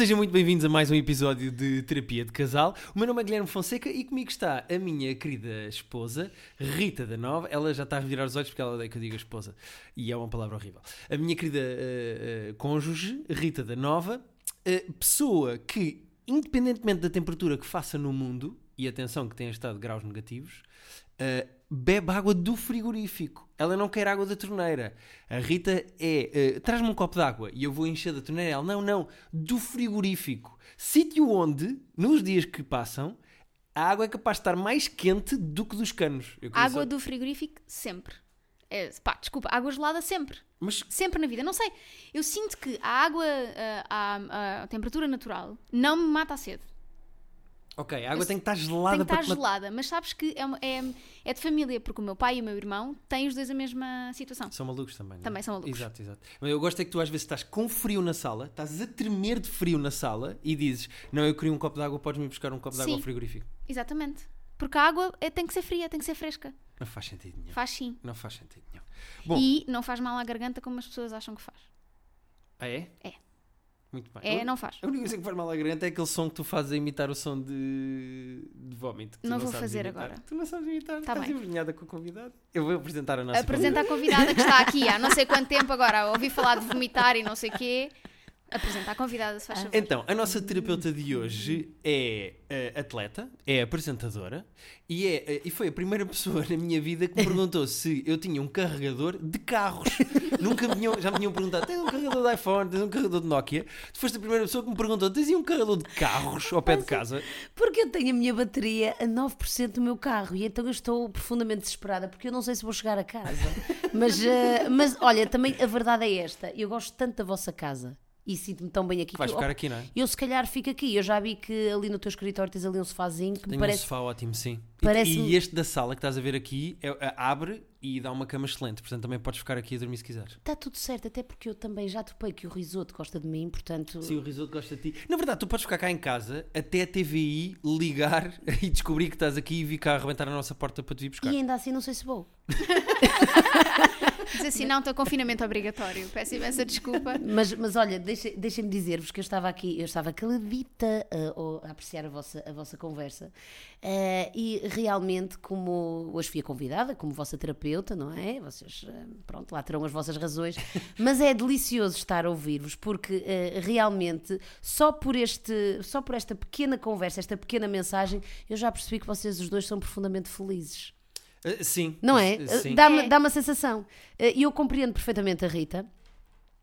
sejam muito bem-vindos a mais um episódio de Terapia de Casal. O meu nome é Guilherme Fonseca e comigo está a minha querida esposa, Rita da Nova. Ela já está a revirar os olhos porque ela odeia que eu diga esposa e é uma palavra horrível. A minha querida uh, uh, cônjuge, Rita da Nova, uh, pessoa que, independentemente da temperatura que faça no mundo, e atenção que tenha estado graus negativos, bebe água do frigorífico. Ela não quer água da torneira. A Rita é, uh, traz-me um copo de água e eu vou encher da torneira. Ela, não, não, do frigorífico. Sítio onde, nos dias que passam, a água é capaz de estar mais quente do que dos canos. Água do frigorífico, sempre. É, pá, desculpa, água gelada sempre. Mas... Sempre na vida. Não sei. Eu sinto que a água, a, a, a temperatura natural, não me mata a sede. Ok, a água eu, tem que estar gelada Tem que estar gelada, mas sabes que é, é, é, de família, porque o meu pai e o meu irmão têm os dois a mesma situação. São malucos também, não é? Também são malucos. Exato, exato. Mas eu gosto é que tu às vezes estás com frio na sala, estás a tremer de frio na sala e dizes: Não, eu queria um copo de água, podes-me buscar um copo de água ao frigorífico. Exatamente. Porque a água é, tem que ser fria, tem que ser fresca. Não faz sentido nenhum. Faz sim. Não faz sentido nenhum. Bom, e não faz mal à garganta como as pessoas acham que faz. Ah, é? É. Muito bem. É, não faz. A única coisa que faz mal à garganta é aquele som que tu fazes a imitar o som de, de vómito. Não, não vou fazer imitar. agora. Tu não sabes imitar. Tá Estás envergonhada com a convidada. Eu vou apresentar a nossa Apresenta convidada. a convidada que está aqui há não sei quanto tempo agora. Ouvi falar de vomitar e não sei o quê. Apresenta a convidada, se faz favor. Então, a nossa terapeuta de hoje é uh, atleta, é apresentadora e, é, uh, e foi a primeira pessoa na minha vida que me perguntou se eu tinha um carregador de carros. Nunca me tinham, já me tinham perguntado: tens um carregador de iPhone, tens um carregador de Nokia? Tu foste a primeira pessoa que me perguntou: tens um carregador de carros ao pé de casa? Porque eu tenho a minha bateria a 9% do meu carro e então eu estou profundamente desesperada porque eu não sei se vou chegar a casa. mas, uh, mas olha, também a verdade é esta: eu gosto tanto da vossa casa e sinto-me tão bem aqui. Vais que ficar eu, aqui, não é? Eu se calhar fico aqui. Eu já vi que ali no teu escritório tens ali um sofazinho que Tenho me parece. um sofá ótimo, sim. Parece e, e este da sala que estás a ver aqui é, é, abre e dá uma cama excelente. Portanto, também podes ficar aqui a dormir se quiseres. Está tudo certo, até porque eu também já topei que o risoto gosta de mim, portanto. Sim, o risoto gosta de ti. Na verdade, tu podes ficar cá em casa até a TVI ligar e descobrir que estás aqui e vir cá arrebentar a nossa porta para te vir buscar. E ainda assim, não sei se vou. Diz assim, não, estou confinamento obrigatório. Peço imensa desculpa. Mas, mas olha, deixem-me deixem dizer-vos que eu estava aqui, eu estava caladita uh, a apreciar a vossa, a vossa conversa uh, e realmente, como hoje fui a convidada, como vossa terapeuta, não é? Vocês, uh, pronto, lá terão as vossas razões, mas é delicioso estar a ouvir-vos porque realmente só por, este, só por esta pequena conversa, esta pequena mensagem, eu já percebi que vocês os dois são profundamente felizes. Uh, sim. Não é? Uh, Dá-me é. dá uma sensação. E eu compreendo perfeitamente a Rita.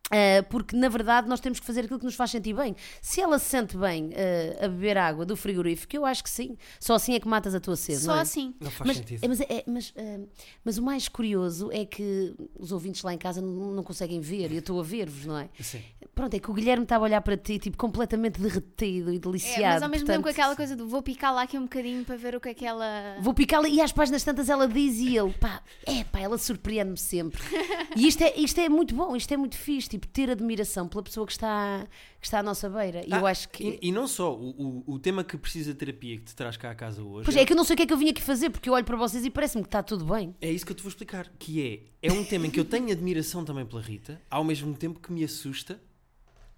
Uh, porque na verdade nós temos que fazer aquilo que nos faz sentir bem. Se ela se sente bem uh, a beber água do frigorífico, eu acho que sim. Só assim é que matas a tua sede. Só não é? assim. Não faz Mas, sentido. é, mas, é, mas, uh, mas o mais curioso é que os ouvintes lá em casa não, não conseguem ver e eu estou a ver-vos, não é? Sim. Pronto, é que o Guilherme estava a olhar para ti, tipo, completamente derretido e deliciado. É, mas ao mesmo portanto, tempo com aquela coisa do vou picar lá aqui um bocadinho para ver o que é que ela. Vou picá-la e às páginas tantas ela diz e ele, pá, é pá, ela surpreende-me sempre. E isto é, isto é muito bom, isto é muito fixe, tipo, ter admiração pela pessoa que está, que está à nossa beira. E Ah, eu acho que. E, e não só, o, o, o tema que precisa de terapia que te traz cá a casa hoje. Pois é, é que eu não sei o que é que eu vim aqui fazer, porque eu olho para vocês e parece-me que está tudo bem. É isso que eu te vou explicar. Que é, é um tema em que eu tenho admiração também pela Rita, ao mesmo tempo que me assusta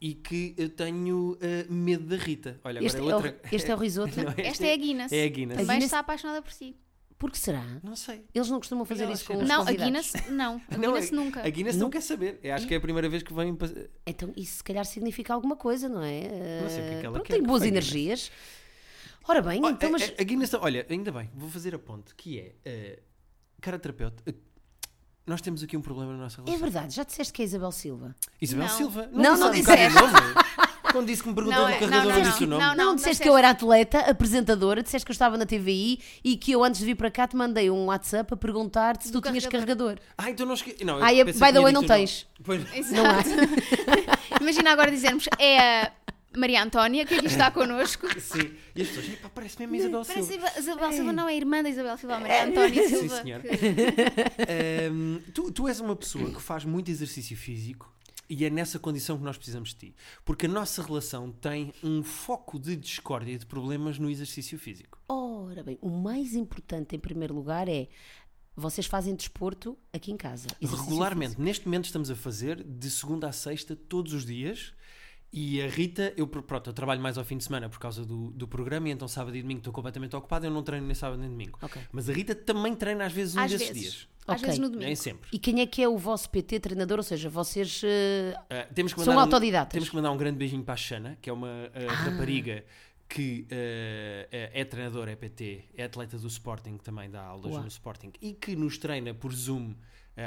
e que eu tenho uh, medo da Rita. Olha, Este, agora é, outra. o, este é o risoto. Não, Esta é a Guinness. É a Guinness. Também está apaixonada por si. Por que será? Não sei. Eles não costumam fazer Ela isso com os Não, a. Guinness não. A Não, Guinness nunca. A Guinness não quer saber. Eu acho que é a primeira vez que vem. Então isso se calhar significa alguma coisa, não é? Não sei o que é que ela Pronto, quer tem que boas energias. Ora bem, Oh, então, a- mas. a, a Guinness, olha, ainda bem, vou fazer a ponte, que é, uh, cara terapeuta, uh, nós temos aqui um problema na nossa É relação. verdade, já disseste que é Isabel Silva. Isabel Não. Silva. Não, não de disseste. Quando disse que me perguntou Não, do é- carregador, não, não, não, disse o nome. não, Não, não disseste que eu era atleta, apresentadora, disseste que eu estava na TVI e que eu antes de vir para cá te mandei um WhatsApp a perguntar-te se tu tinhas carregador. carregador. Ah, então não esqueci. Não, eu Ah, by the way, não tens. Pois, Exato. Imagina agora dizermos é a Maria Antónia que aqui está connosco. sim. E as pessoas, "Epá, parece mesmo Isabel Parece Silva. Isabel- Isabel Silva não é irmã da Isabel Silva, a Maria Antónia Sim, Silva. senhora. que- Ahm, tu, tu és uma pessoa que faz muito exercício físico e é nessa condição que nós precisamos de ti. Porque a nossa relação tem um foco de discórdia e de problemas no exercício físico. Ora bem, o mais importante em primeiro lugar é vocês fazem desporto aqui em casa. Regularmente. físico. Neste momento estamos a fazer de segunda a sexta, todos os dias. E a Rita, eu, pronto, eu trabalho mais ao fim de semana por causa do, do programa e então sábado e domingo estou completamente ocupado, eu não treino nem sábado nem domingo. Ok. Mas a Rita também treina às vezes um Às desses vezes. dias. Às Ok. vezes no domingo. Nem sempre. E quem é que é o vosso PT treinador? Ou seja, vocês. Uh, temos que São um- autodidatas. temos que mandar um grande beijinho para a Xana, que é uma uh, rapariga que uh, é treinadora, é PT, é atleta do Sporting, também dá aulas Uau. no Sporting, e que nos treina por Zoom uh,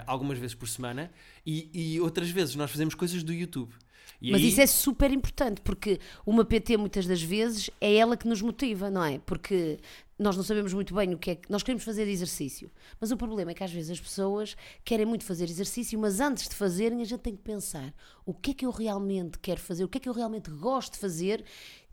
algumas vezes por semana, e, e outras vezes nós fazemos coisas do YouTube. E Mas aí- isso é super importante, porque uma PT muitas das vezes é ela que nos motiva, não é? Porque nós não sabemos muito bem o que é que. Nós queremos fazer exercício, mas o problema é que às vezes as pessoas querem muito fazer exercício, mas antes de fazerem a gente tem que pensar o que é que eu realmente quero fazer, o que é que eu realmente gosto de fazer,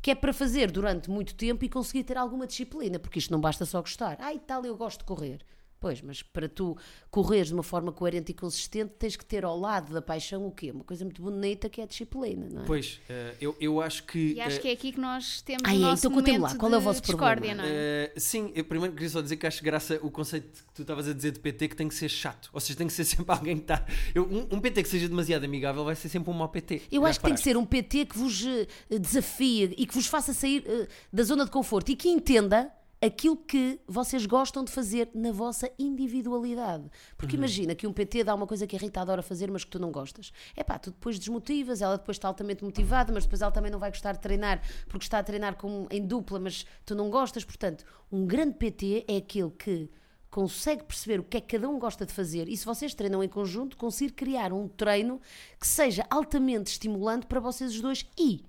que é para fazer durante muito tempo e conseguir ter alguma disciplina, porque isto não basta só gostar. Ah, e tal, eu gosto de correr. Pois, mas para tu correres de uma forma coerente e consistente, tens que ter ao lado da paixão o quê? Uma coisa muito bonita que é a disciplina, não é? Pois, uh, eu, eu acho que. E acho uh, que é aqui que nós temos Ai, o é, nosso então momento lá, qual é o vosso discórdia, problema? não é? Uh, sim, eu primeiro queria só dizer que acho graça o conceito que tu estavas a dizer de PT que tem que ser chato. Ou seja, tem que ser sempre alguém que está. eu- Um, um PT que seja demasiado amigável vai ser sempre um mau PT. Eu acho que tem que ser um PT que vos desafie e que vos faça sair da zona de conforto e que entenda aquilo que vocês gostam de fazer na vossa individualidade. Porque Uhum. imagina que um PT dá uma coisa que a Rita adora fazer, mas que tu não gostas. É pá, tu depois desmotivas, ela depois está altamente motivada, mas depois ela também não vai gostar de treinar porque está a treinar com, em dupla, mas tu não gostas. Portanto, um grande PT é aquele que consegue perceber o que é que cada um gosta de fazer e se vocês treinam em conjunto, conseguir criar um treino que seja altamente estimulante para vocês os dois e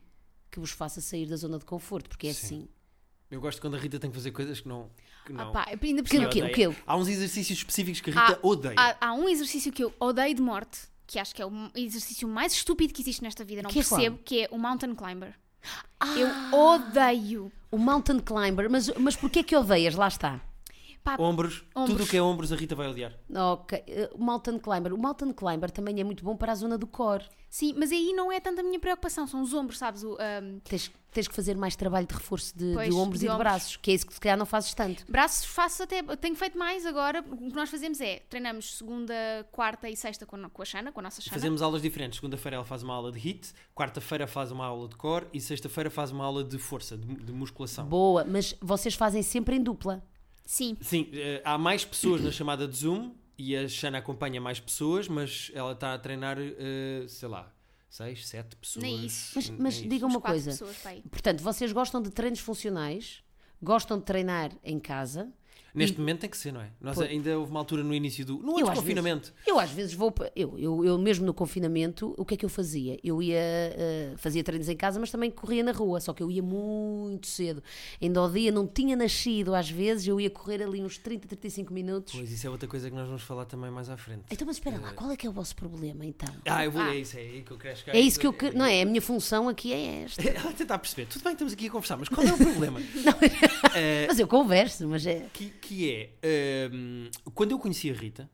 que vos faça sair da zona de conforto, porque é assim. Eu gosto quando a Rita tem que fazer coisas que não. Que não Ah, pá, ainda por Que- cima, odeia. o quê? Há uns exercícios específicos que a há, Rita odeia. há- há um exercício que eu odeio de morte, que acho que é o exercício mais estúpido que existe nesta vida, não Que é percebo, que é o mountain climber. Ah! Eu odeio. O mountain climber, mas, mas porquê é que odeias? Lá está. Pá, Ombros, Ombros. tudo o que é ombros a Rita vai odiar. Ok, eh, o mountain climber. O mountain climber também é muito bom para a zona do core. sim, mas aí não é tanto a minha preocupação, são os ombros, sabes? O, ahm, Tens, tens que fazer mais trabalho de reforço de, Pois, de ombros de e de ombros. braços, que é isso que se calhar não fazes tanto. braços faço até. Tenho feito mais agora. O que nós fazemos é treinamos segunda, quarta e sexta com, a- com a Xana, com a nossa Xana. Fazemos aulas diferentes. Segunda-feira ela faz uma aula de HIT, quarta-feira faz uma aula de core e sexta-feira faz uma aula de força, de, de musculação. Boa, mas vocês fazem sempre em dupla. Sim. Sim, eh, há mais pessoas na chamada de Zoom e a Xana acompanha mais pessoas, mas ela está a treinar, eh, sei lá, seis, sete pessoas. Nem isso. Mas, Nem mas isso. diga Uns uma coisa. pessoas. Portanto, vocês gostam de treinos funcionais, gostam de treinar em casa. Neste momento tem que ser, não é? Nós ainda houve uma altura no início do. No Eu, às confinamento. Eu às vezes vou. Eu, eu, eu mesmo no confinamento, o que é que eu fazia? Eu ia. eh, fazia treinos em casa, mas também corria na rua. Só que eu ia muito cedo. Ainda ao dia não tinha nascido, às vezes, eu ia correr ali uns 30, 35 minutos. Pois isso é outra coisa que nós vamos falar também mais à frente. Então, mas espera lá, qual é que é o vosso problema então? Ah, eu vou. Ah. É isso, é aí que eu quero chegar. É isso que eu. que- Não é? A minha função aqui é esta. Ela tentar perceber. Tudo bem, estamos aqui a conversar, mas qual é o problema? Eh, Mas eu converso, mas é. que, que é hum, quando eu conheci a Rita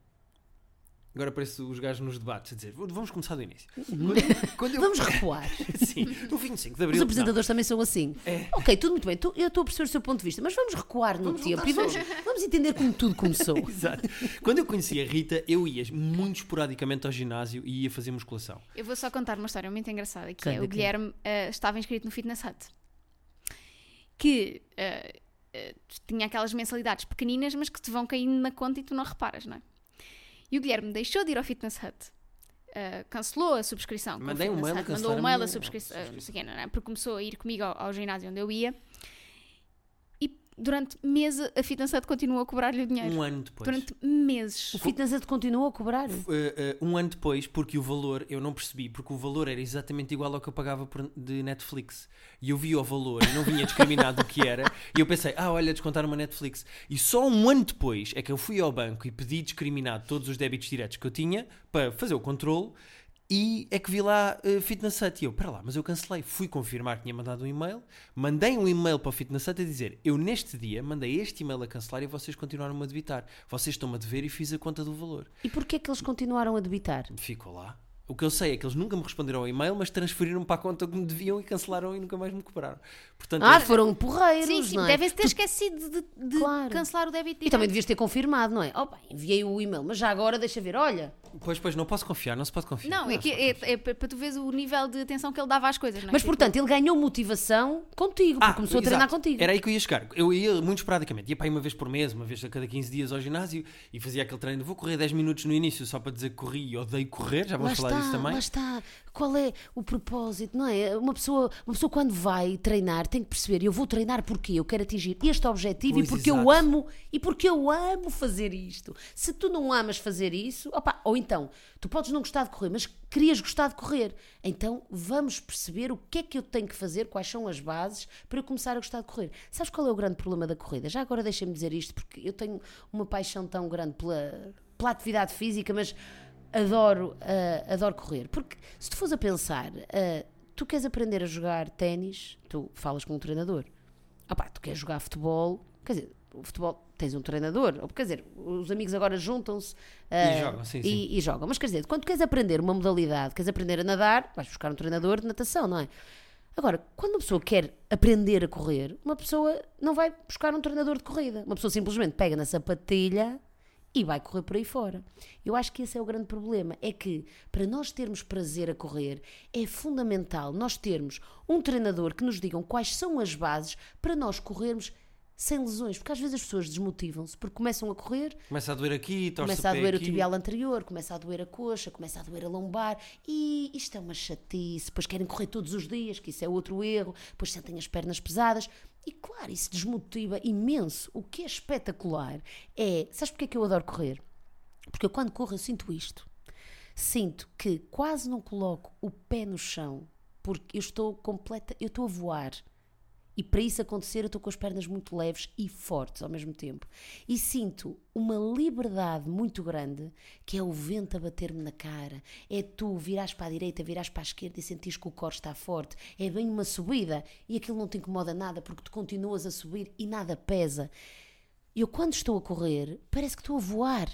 agora parece os gajos nos debates a dizer vamos começar do início quando, quando eu, Vamos recuar. sim, no 25 de Os Abril apresentadores também são assim. É. Ok, tudo muito bem. tu- eu estou a perceber o seu ponto de vista, mas vamos recuar no Vamos tempo e vamos, vamos entender como tudo começou. não. Exato. quando eu conheci a Rita eu ia muito esporadicamente ao ginásio e ia fazer musculação Eu vou só contar uma história muito engraçada, que é o. Guilherme eh, estava inscrito no Fitness Hut. Que eh, tinha aquelas mensalidades pequeninas, mas que te vão caindo na conta e tu não reparas, não é? E o Guilherme deixou de ir ao Fitness Hut. eh, cancelou a subscrição. Mandei um mail Mandou um a mail a minha subscrição, eh, não sei quê, não é? porque começou a ir comigo ao, ao ginásio onde eu ia. Durante meses a Fitness Hut continuou a cobrar-lhe o dinheiro. um ano depois Durante meses. O Fitness Hut continua a cobrar. Uh, uh, um ano depois, porque o valor eu não percebi, porque o valor era exatamente igual ao que eu pagava por- de Netflix. E eu vi o valor e não vinha discriminado o que era. E eu pensei, ah, olha, descontar uma Netflix. E só um ano depois é que eu fui ao banco e pedi discriminado todos os débitos diretos que eu tinha para fazer o controle. E é que vi lá uh, Fitness Hut. E eu, pera lá, mas eu cancelei. Fui confirmar que tinha mandado um e-mail. Mandei um e-mail para o Fitness Hut a dizer: Eu neste dia mandei este e-mail a cancelar e vocês continuaram a debitar. Vocês estão-me a dever e fiz a conta do valor. E porquê é que eles continuaram a debitar? Ficou lá. O que eu sei é que eles nunca me responderam ao e-mail, mas transferiram para a conta que me deviam e cancelaram e nunca mais me cobraram. Portanto, Ah, eu- foram porreiros, Sim, sim, é? devem-se ter esquecido de, de Claro. cancelar o débito E também devias ter confirmado, não é? Oh, bem, enviei o e-mail, mas já agora deixa ver, olha. Pois, pois, não posso confiar, não se pode confiar. Não, é, que é, é para tu veres o nível de atenção que ele dava às coisas, não é? Mas Tipo, portanto, ele ganhou motivação contigo, porque começou a treinar Ah, exato. contigo. Era aí que eu ia chegar. Eu ia muito esporadicamente, ia para aí uma vez por mês, uma vez a cada 15 dias ao ginásio e fazia aquele treino. Vou correr 10 minutos no início só para dizer que corri e odeio correr, já vamos lá falar está, disso também. lá está. Qual é o propósito, não é? Uma pessoa, uma pessoa quando vai treinar tem que perceber, eu vou treinar porque eu quero atingir este objetivo Pois, e porque eu exato. amo e porque eu amo fazer isto. Se tu não amas fazer isso, opa, ou então, tu podes não gostar de correr, mas querias gostar de correr. Então vamos perceber o que é que eu tenho que fazer, quais são as bases para eu começar a gostar de correr. Sabes qual é o grande problema da corrida? Já agora deixa-me dizer isto, porque eu tenho uma paixão tão grande pela, pela atividade física, mas adoro, ah, adoro correr. Porque se tu fores a pensar, ah, tu queres aprender a jogar ténis, tu falas com um treinador. Opá, tu queres jogar futebol, quer dizer, o futebol tens um treinador, ou, quer dizer, os amigos agora juntam-se ah, E jogam, sim, e- sim. e jogam. Mas quer dizer, quando tu queres aprender uma modalidade, queres aprender a nadar, vais buscar um treinador de natação, não é? Agora, quando uma pessoa quer aprender a correr, uma pessoa não vai buscar um treinador de corrida. Uma pessoa simplesmente pega na sapatilha e vai correr por aí fora. Eu acho que esse é o grande problema. É que para nós termos prazer a correr, é fundamental nós termos um treinador que nos digam quais são as bases para nós corrermos sem lesões. Porque às vezes as pessoas desmotivam-se porque começam a correr Começa a doer aqui, Começa a o doer o aqui. tibial anterior, começa a doer a coxa, começa a doer a lombar e isto é uma chatice. Depois querem correr todos os dias, que isso é outro erro, depois sentem as pernas pesadas e, claro, isso desmotiva imenso. O que é espetacular é. Sabes porque é que eu adoro correr? Porque eu, quando corro, eu sinto isto. Sinto que quase não coloco o pé no chão porque eu estou completa, eu estou a voar. E para isso acontecer, eu estou com as pernas muito leves e fortes ao mesmo tempo. E sinto uma liberdade muito grande, que é o vento a bater-me na cara. É tu virares para a direita, virares para a esquerda e sentires que o core está forte. É bem uma subida e aquilo não te incomoda nada porque tu continuas a subir e nada pesa. Eu, quando estou a correr, parece que estou a voar.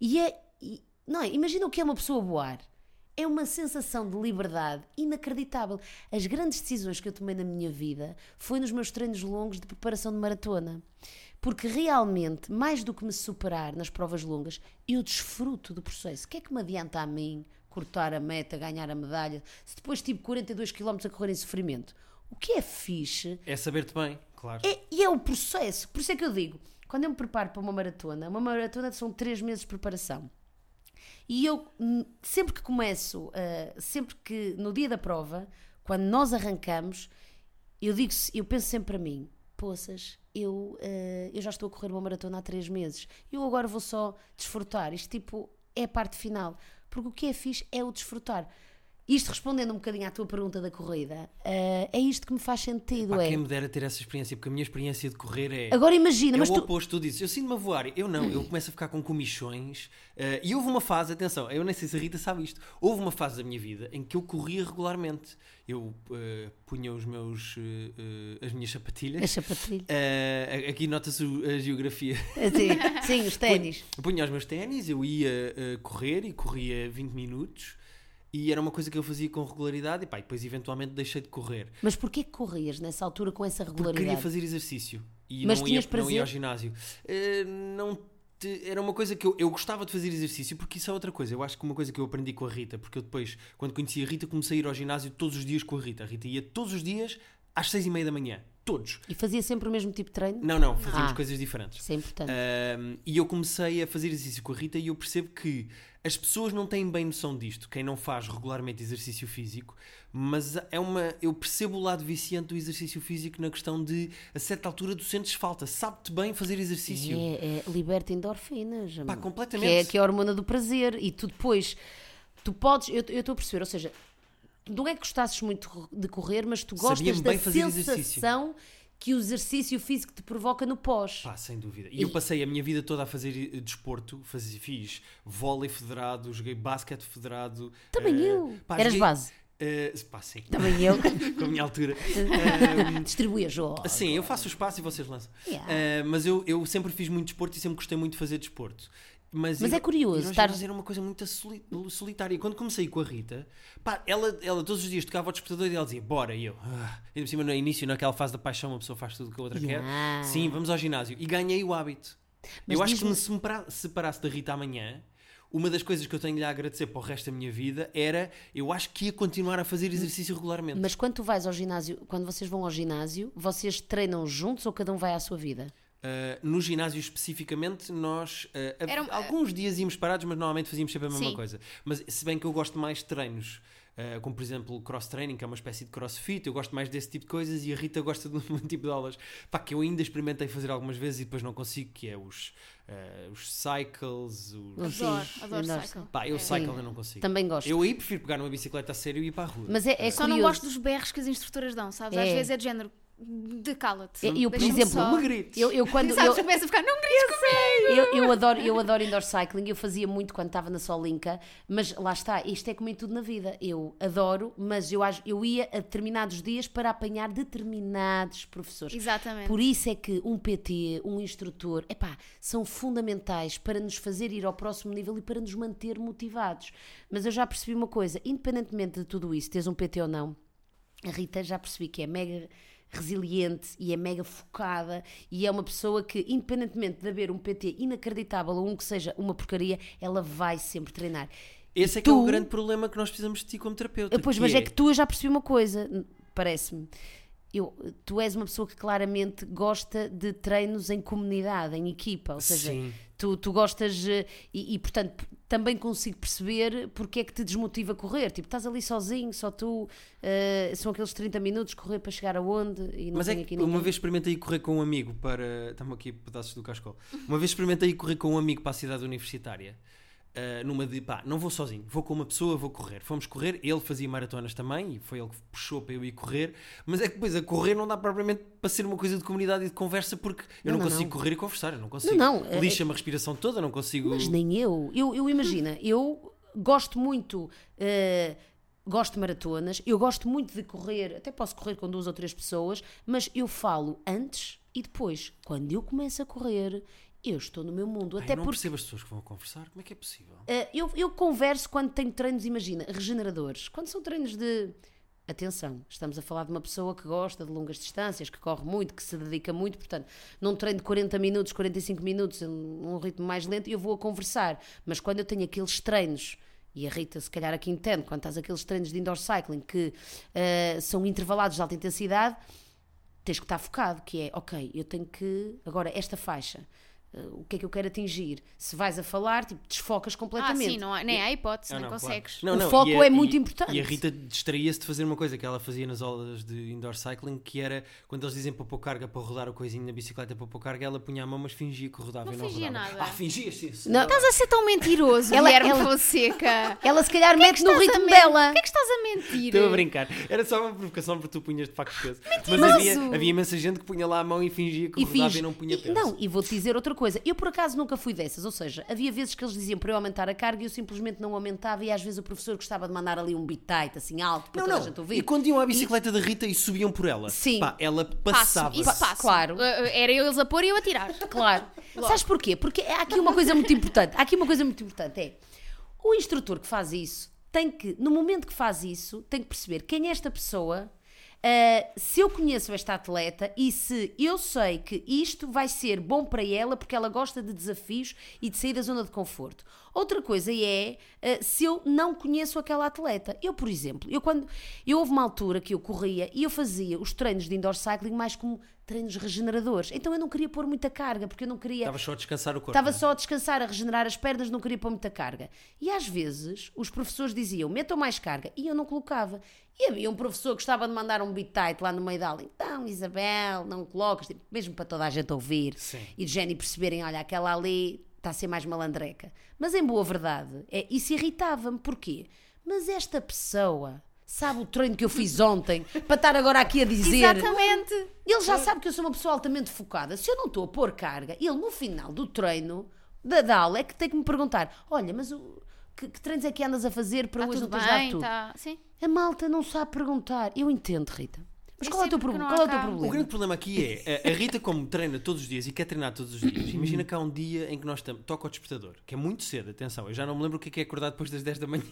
E é. e- não é? Imagina o que é uma pessoa voar. É uma sensação de liberdade inacreditável. As grandes decisões que eu tomei na minha vida foi nos meus treinos longos de preparação de maratona. Porque realmente, mais do que me superar nas provas longas, eu desfruto do processo. O que é que me adianta a mim cortar a meta, ganhar a medalha, se depois tive 42 km a correr em sofrimento? O que é fixe É saber-te bem, claro. é, e é o processo. Por isso é que eu digo, quando eu me preparo para uma maratona, uma maratona são três meses de preparação. E eu, hum, sempre que começo, ah, sempre que no dia da prova, quando nós arrancamos, eu digo, eu penso sempre para mim, poças, eu, ah, eu já estou a correr uma maratona há três meses, eu agora vou só desfrutar. Isto tipo é a parte final. Porque o que é fixe é o desfrutar. Isto respondendo um bocadinho à tua pergunta da corrida, ah, é isto que me faz sentido. Pá, é. quem me dera ter essa experiência, porque a minha experiência de correr é. Agora imagina, é mas o tu, oposto, tu dizes, eu sinto-me a voar, eu não, eu começo a ficar com comichões eh, e houve uma fase, atenção, eu nem sei se a Rita sabe isto, houve uma fase da minha vida em que eu corria regularmente, eu eh, punha os meus, as minhas sapatilhas, A sapatilha. eh, aqui nota-se a geografia, Sim, sim, os ténis. eu punha os meus ténis, eu ia correr e corria 20 minutos e era uma coisa que eu fazia com regularidade e pá, e depois eventualmente deixei de correr. Mas porquê que corrias nessa altura com essa Porque regularidade? queria fazer exercício e Mas não, tinhas ia, não ia prazer? ao ginásio. Eh, não te- era uma coisa que eu, eu gostava de fazer exercício porque isso é outra coisa. Eu acho que uma coisa que eu aprendi com a Rita, porque eu depois, quando conheci a Rita, comecei a ir ao ginásio todos os dias com a Rita. A Rita ia todos os dias às seis e meia da manhã. Todos. E fazia sempre o mesmo tipo de treino? Não, não, fazíamos Ah. coisas diferentes. Isso é importante. Um, e eu comecei a fazer exercício com a Rita e eu percebo que as pessoas não têm bem noção disto, quem não faz regularmente exercício físico, mas é uma. Eu percebo o lado viciante do exercício físico na questão de a certa altura tu sentes falta, sabe-te bem fazer exercício. É, é, liberta endorfinas. Pá, completamente. Que é, que é a hormona do prazer. E tu depois, tu podes, eu estou a perceber, ou seja, não é que gostasses muito de correr, mas tu gostas da sensação que o exercício físico te provoca no pós. Pá, sem dúvida. E eu passei a minha vida toda a fazer eh, desporto, fazia, fiz vôlei federado, joguei basquete federado. Também eh, eu. pá, Eras joguei- base. eh, pá, sim. Também eu. com a minha altura. Distribui jogos. Eh, Sim, eu faço o espaço e vocês lançam. Yeah. Uh, mas eu, eu sempre fiz muito desporto e sempre gostei muito de fazer desporto. Mas ir- é curioso estar- era uma coisa muito soli- solitária. Quando comecei com a Rita, pá, ela, ela todos os dias tocava ao despertador e ela dizia, bora, e eu. Ah. E por cima, no início, naquela fase da paixão, uma pessoa faz tudo o que a outra Yeah. quer. Sim, vamos ao ginásio. E ganhei o hábito. Mas eu acho que me separa- separasse da Rita amanhã. Uma das coisas que eu tenho-lhe a agradecer para o resto da minha vida era, eu acho que ia continuar a fazer exercício regularmente. Mas quando tu vais ao ginásio, quando vocês vão ao ginásio, vocês treinam juntos ou cada um vai à sua vida? Uh, no ginásio especificamente, nós uh, hav- Era um- alguns dias íamos parados, mas normalmente fazíamos sempre a mesma Sim. coisa. Mas se bem que eu gosto mais de treinos, uh, como por exemplo cross training, que é uma espécie de crossfit, eu gosto mais desse tipo de coisas e a Rita gosta de um tipo de aulas pá, que eu ainda experimentei fazer algumas vezes e depois não consigo, que é os, uh, os cycles, os... Adoro, adoro cycle. Pá, eu É. cycle eu não consigo. Também gosto. Eu aí prefiro pegar numa bicicleta a sério e ir para a rua. Mas é, é Só curioso. não gosto dos berros que as instrutoras dão, sabes? Às É. vezes é de género de cala-te. Eu- eu, por exemplo, só- Não me grites. Eu, eu quando Sabes, eu, começa a ficar, não grites comigo! eu, eu adoro, eu adoro indoor cycling, eu fazia muito quando estava na Solinca, mas lá está, isto é como em tudo na vida. Eu adoro, mas eu, eu ia a determinados dias para apanhar determinados professores. Exatamente. Por isso é que um PT, um instrutor, epá, são fundamentais para nos fazer ir ao próximo nível e para nos manter motivados. Mas eu já percebi uma coisa, independentemente de tudo isso, teres um PT ou não, a Rita já percebi que é mega resiliente e é mega focada e é uma pessoa que, independentemente de haver um PT inacreditável ou um que seja uma porcaria, ela vai sempre treinar. Esse é que é o grande problema que nós precisamos de ti como terapeuta. Pois, mas é que tu eu já percebi uma coisa, parece-me. Eu, tu és uma pessoa que claramente gosta de treinos em comunidade, em equipa, ou seja, Sim. tu, tu gostas eh, e, e, portanto também consigo perceber porque é que te desmotiva a correr. Tipo, estás ali sozinho, só tu, eh, são aqueles 30 minutos, correr para chegar aonde e não Mas é que aqui uma ninguém. vez experimentei correr com um amigo para. Estamos aqui pedaços do cascol. Uma vez experimentei correr com um amigo para a cidade universitária. Ah, numa de pá, não vou sozinho, vou com uma pessoa, vou correr. Fomos correr, ele fazia maratonas também e foi ele que puxou para eu ir correr. Mas é que depois a correr não dá propriamente para ser uma coisa de comunidade e de conversa porque eu Não, não, não, consigo não. correr e conversar. Eu não consigo. Não, não, é- Lixa-me a respiração toda, não consigo. Mas nem eu. Eu, eu imagina, eu gosto muito. eh, gosto de maratonas, eu gosto muito de correr, até posso correr com duas ou três pessoas, mas eu falo antes e depois. Quando eu começo a correr, eu estou no meu mundo. Ai, até eu não porque percebo as pessoas que vão conversar. Como é que é possível? eh, eu, eu converso quando tenho treinos, imagina, regeneradores. Quando são treinos de. Atenção, estamos a falar de uma pessoa que gosta de longas distâncias, que corre muito, que se dedica muito, portanto, num treino de 40 minutos, 45 minutos, num ritmo mais lento, eu vou a conversar. Mas quando eu tenho aqueles treinos, e a Rita se calhar aqui entende, quando estás aqueles treinos de indoor cycling que eh, são intervalados de alta intensidade, tens que estar focado, que é, ok, eu tenho que, agora, esta faixa, o que é que eu quero atingir? Se vais a falar, tipo, desfocas Ah, completamente. sim, não há, nem há hipótese, Ah, não, claro. consegues. Não, O não, foco e a- é muito e- importante. E a Rita distraía-se de fazer uma coisa que ela fazia nas aulas de indoor cycling, que era quando eles dizem para pôr carga, para rodar o coisinho na bicicleta para pôr carga, ela punha a mão, mas fingia que rodava Não e não fingia rodava. nada. Ah, fingias sim. sim. Não, Estás a ser tão mentiroso, Ela- Guilherme ela- Fonseca. Ela se calhar mete no Estás a ritmo men- dela. O que é que estás a mentir? Estou a brincar. Era só uma provocação porque tu punhas de facto peso. Mas Mentiroso. havia, havia imensa gente que punha lá a mão e fingia que E rodava finge. e não punha peso. não, e vou-te dizer outra coisa. Eu por acaso nunca fui dessas. Ou seja, havia vezes que eles diziam para eu aumentar a carga e eu simplesmente não aumentava. E às vezes o professor gostava de mandar ali um beat tight, assim alto, para Não, toda a não. gente ouvir. E quando iam à bicicleta da Rita e subiam por ela, Sim. pá, ela Passo, passava. isso passo. Claro. Uh, uh, Era eu eles a pôr e eu a tirar. Claro. Sabes porquê? Porque há aqui uma coisa muito importante. Há aqui uma coisa muito importante. É o instrutor que faz isso tem que, no momento que faz isso, tem que perceber quem é esta pessoa. Ah, se eu conheço esta atleta e se eu sei que isto vai ser bom para ela porque ela gosta de desafios e de sair da zona de conforto. Outra coisa é ah, se eu não conheço aquela atleta. Eu, por exemplo, eu quando eu houve uma altura que eu corria e eu fazia os treinos de indoor cycling mais como treinos regeneradores. Então eu não queria pôr muita carga porque eu não queria Estavas só a descansar o corpo. Estava não é? só a descansar, a regenerar as pernas, não queria pôr muita carga. E às vezes os professores diziam, metam mais carga, e eu não colocava. E havia um professor que gostava de mandar um beat tight lá no meio da aula. Então, Isabel, não colocas, tipo, mesmo para toda a gente ouvir. Sim. E de género perceberem, olha, aquela ali está a ser mais malandreca. Mas em boa verdade, é, isso irritava-me. Porquê? Mas esta pessoa sabe o treino que eu fiz ontem para estar agora aqui a dizer... Exatamente. Ele já sabe que eu sou uma pessoa altamente focada. Se eu não estou a pôr carga, ele no final do treino, da, da aula, é que tem que me perguntar: olha, mas o, que, que treinos é que andas a fazer para Está hoje não dado bem, tudo? tá... Sim. A malta não sabe perguntar. Eu entendo, Rita. Mas qual é o teu, sempre pro- que não qual é o teu cá. problema? O grande problema aqui é, a- a Rita como treina todos os dias e quer treinar todos os dias, imagina que há um dia em que nós toca o despertador, que é muito cedo, atenção, eu já não me lembro o que é que é acordar depois das 10 da manhã,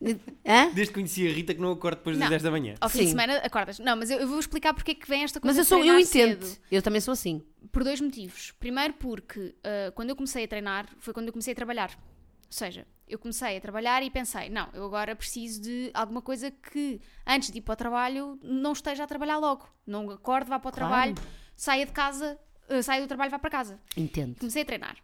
Hã? desde que conheci a Rita que não acordo depois das Não. 10 da manhã. Ao fim Sim. de semana acordas. Não, mas eu, eu vou explicar porque é que vem esta coisa Mas eu sou, eu entendo. cedo. Eu também sou assim. Por dois motivos. Primeiro porque ah, quando eu comecei a treinar foi quando eu comecei a trabalhar. Ou seja, eu comecei a trabalhar e pensei, não, eu agora preciso de alguma coisa que antes de ir para o trabalho não esteja a trabalhar logo. Não acorde, vá para o Claro. trabalho, saia de casa, ah, saia do trabalho, vá para casa. Entendo. Comecei a treinar.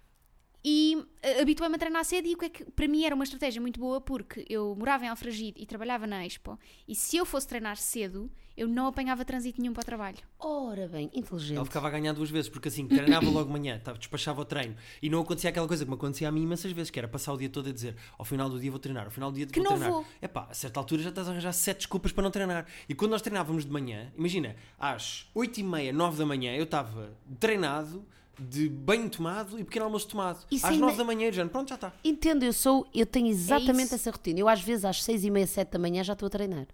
E eh, habituei-me a treinar cedo e o que é que para mim era uma estratégia muito boa porque eu morava em Alfragide e trabalhava na Expo e se eu fosse treinar cedo eu não apanhava trânsito nenhum para o trabalho. Ora bem, inteligente. Ela ficava a ganhar duas vezes, porque assim, treinava logo de manhã, despachava o treino. E não acontecia aquela coisa que me acontecia a mim imensas vezes, que era passar o dia todo a dizer ao final do dia vou treinar, ao final do dia Que vou não treinar. vou. É pá, a certa altura já estás a arranjar sete desculpas para não treinar. E quando nós treinávamos de manhã, imagina, às 8h30, 9 da manhã, eu estava treinado, de banho tomado e pequeno almoço tomado. Isso às é 9 ime- da manhã, eu já, pronto, já está. Entendo, eu sou, eu tenho exatamente isso. essa rotina. Eu às vezes às seis e meia, sete da manhã já estou a treinar.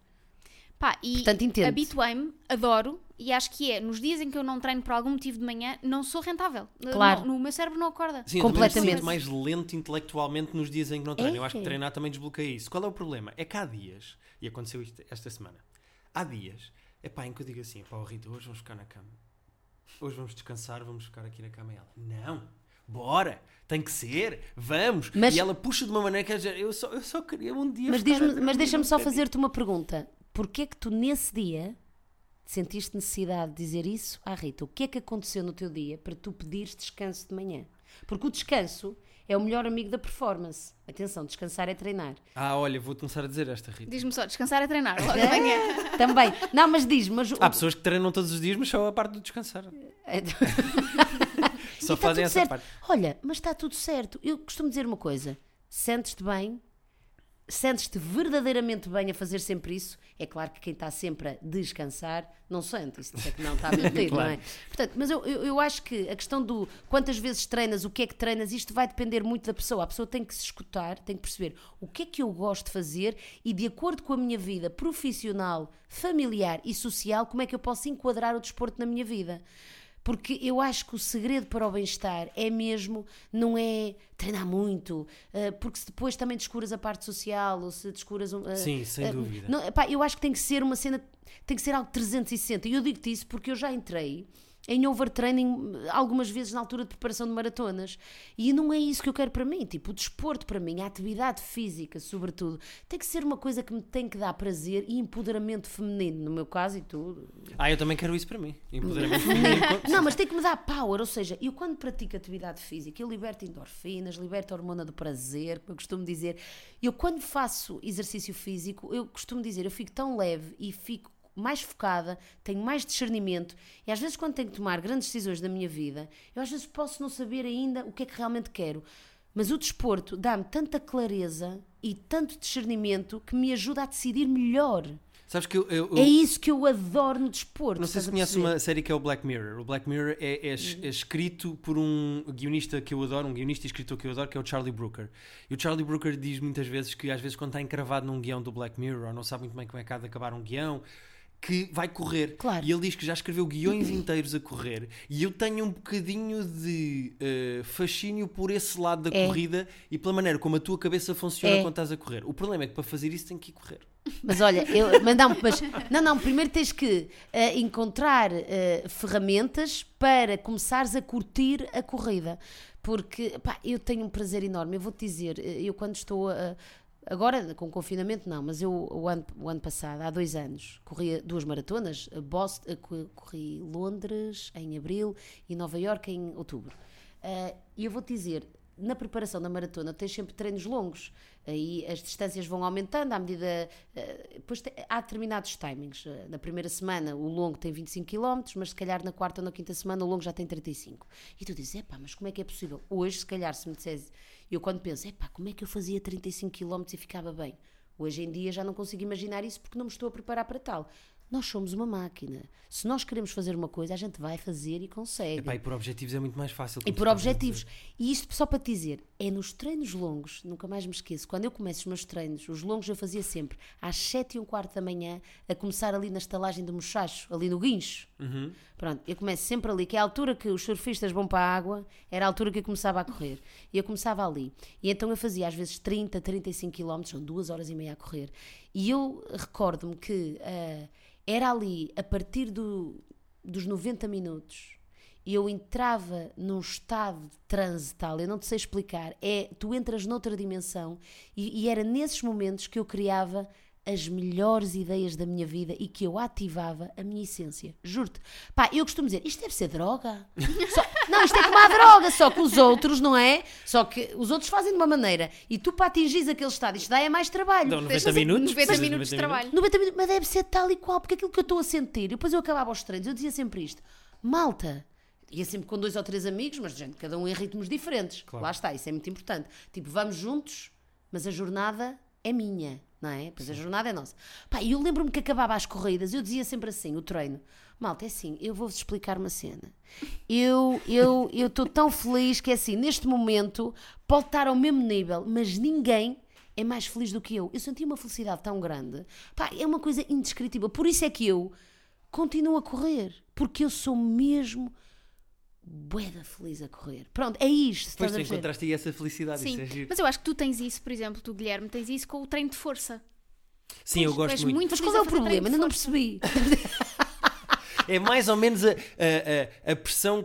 Pá, e Portanto, entendo. habituei-me, adoro e acho que é nos dias em que eu não treino por algum motivo de manhã não sou rentável. Claro. Não- no meu cérebro não acorda. Sim, eu Completamente. sinto mais lento intelectualmente nos dias em que não treino. Eu acho que É. treinar também desbloqueia isso. Qual é o problema? É que há dias, e aconteceu isto esta semana, há dias, é pá, em que eu digo assim, pá, Rita, hoje vamos ficar na cama. Hoje vamos descansar, vamos ficar aqui na cama. E ela, não, bora, tem que ser, vamos. Mas- E ela puxa de uma maneira que ela diz, eu só, eu só queria um dia Mas, diz-me- dormir mas deixa-me só bocadinho." fazer-te uma pergunta. Porquê é que tu nesse dia sentiste necessidade de dizer isso à Rita? O que é que aconteceu no teu dia para tu pedires descanso de manhã? Porque o descanso é o melhor amigo da performance. Atenção, descansar é treinar. Ah, olha, vou começar a dizer esta, Rita. Diz-me só, descansar é treinar logo de manhã. Também. Não, mas diz-me. Mas Há pessoas que treinam todos os dias, mas só a parte do descansar. Só E tá fazem essa certo. parte. Olha, mas está tudo certo. Eu costumo dizer uma coisa: sentes-te bem, sentes-te verdadeiramente bem a fazer sempre isso. É claro que quem está sempre a descansar não sente, isso é que não está a mentir, Claro. não é? Portanto, mas eu, eu, eu acho que a questão do quantas vezes treinas, o que é que treinas, isto vai depender muito da pessoa. A pessoa tem que se escutar, tem que perceber o que é que eu gosto de fazer e, de acordo com a minha vida profissional, familiar e social, como é que eu posso enquadrar o desporto na minha vida. Porque eu acho que o segredo para o bem-estar é mesmo, não é treinar muito, eh, porque se depois também descuras a parte social ou se descuras um. eh, Sim, sem eh, dúvida. não, pá, eu acho que tem que ser uma cena, tem que ser algo 360. E eu digo-te isso porque eu já entrei em overtraining algumas vezes na altura de preparação de maratonas e não é isso que eu quero para mim. Tipo, o desporto para mim, a atividade física, sobretudo, tem que ser uma coisa que me tem que dar prazer e empoderamento feminino, no meu caso e tudo. Ah, eu também quero isso para mim. Empoderamento feminino. Não, mas tem que me dar power, ou seja, eu quando pratico atividade física, eu liberto endorfinas, liberto a hormona do prazer, como eu costumo dizer. Eu quando faço exercício físico, eu costumo dizer, eu fico tão leve e fico mais focada, tenho mais discernimento e às vezes quando tenho que tomar grandes decisões da minha vida, eu às vezes posso não saber ainda o que é que realmente quero. Mas o desporto dá-me tanta clareza e tanto discernimento que me ajuda a decidir melhor. Sabes que eu, eu- eu- É isso que eu adoro no desporto. não sei se conheces uma série que é o Black Mirror. O Black Mirror é, é es- é escrito por um guionista que eu adoro, um guionista e escritor que eu adoro, que é o Charlie Brooker. E o Charlie Brooker diz muitas vezes que às vezes quando está encravado num guião do Black Mirror ou não sabe muito bem como é que há de acabar um guião, que vai correr. Claro. E ele diz que já escreveu guiões inteiros a correr. E eu tenho um bocadinho de eh, fascínio por esse lado da É. corrida e pela maneira como a tua cabeça funciona É. quando estás a correr. O problema é que para fazer isso tem que ir correr. Mas olha, eu, mas não, mas, não, não, primeiro tens que eh, encontrar eh, ferramentas para começares a curtir a corrida. Porque pá, eu tenho um prazer enorme. Eu vou-te dizer, eu quando estou a. Agora, com confinamento, não, mas eu o ano, o ano passado, há dois anos, corri duas maratonas, Boston, corri Londres em abril e Nova Iorque em outubro. Ah, E eu vou-te dizer, na preparação da maratona tens sempre treinos longos, aí as distâncias vão aumentando à medida. ah, depois há determinados timings. Ah, Na primeira semana o longo tem 25 km, mas se calhar na quarta ou na quinta semana o longo já tem 35. E tu dizes, epá, mas como é que é possível? Hoje, se calhar, se me dissesse, eu quando penso, epá, como é que eu fazia 35 km e ficava bem? Hoje em dia já não consigo imaginar isso porque não me estou a preparar para tal. Nós somos uma máquina. Se nós queremos fazer uma coisa, a gente vai fazer e consegue. Epá, e por objetivos é muito mais fácil. E por objetivos. E isto só para te dizer, é nos treinos longos, nunca mais me esqueço, quando eu começo os meus treinos, os longos eu fazia sempre às 7 e um quarto da manhã, a começar ali na estalagem do Mochacho, ali no Guincho. Uhum. Pronto, eu começo sempre ali, que é a altura que os surfistas vão para a água, era a altura que eu começava a correr. E eu começava ali. E então eu fazia às vezes 30, 35 quilómetros, são duas horas e meia a correr. E eu recordo-me que ah, era ali, a partir do- dos 90 minutos, eu entrava num estado de transe tal, eu não te sei explicar, é, tu entras noutra dimensão e, e era nesses momentos que eu criava as melhores ideias da minha vida e que eu ativava a minha essência. Juro-te. Pá, eu costumo dizer, isto deve ser droga. Só- não, isto é como a droga, só que os outros, não é? Só que os outros fazem de uma maneira e tu para atingires aquele estado, isto dá é mais trabalho. Dão 90 Tens de fazer minutos. 90 precisas de minutos de 90 trabalho. 90 minutos, mas deve ser tal e qual, porque aquilo que eu estou a sentir, e depois eu acabava aos treinos, eu dizia sempre isto: malta, ia sempre com dois ou três amigos, mas gente, cada um em ritmos diferentes. Claro. Lá está, isso é muito importante. Tipo, vamos juntos, mas a jornada é minha, não é? Pois a jornada é nossa. Pá, eu lembro-me que acabava as corridas, eu dizia sempre assim: o treino. Malta, é assim, eu vou-vos explicar uma cena. Eu eu eu estou tão feliz que é assim, neste momento pode estar ao mesmo nível, mas ninguém é mais feliz do que eu. Eu senti uma felicidade tão grande. Pá, é uma coisa indescritível. Por isso é que eu continuo a correr, porque eu sou mesmo bué da feliz a correr. Pronto, é isto. Depois tu encontraste aí essa felicidade. Sim, Isso é giro. mas eu acho que tu tens isso, por exemplo, tu Guilherme, tens isso com o treino de força. Sim, eu Tu gosto és muito. Mas qual é o problema? Ainda de não força. percebi. É mais ou menos a, a, a, a pressão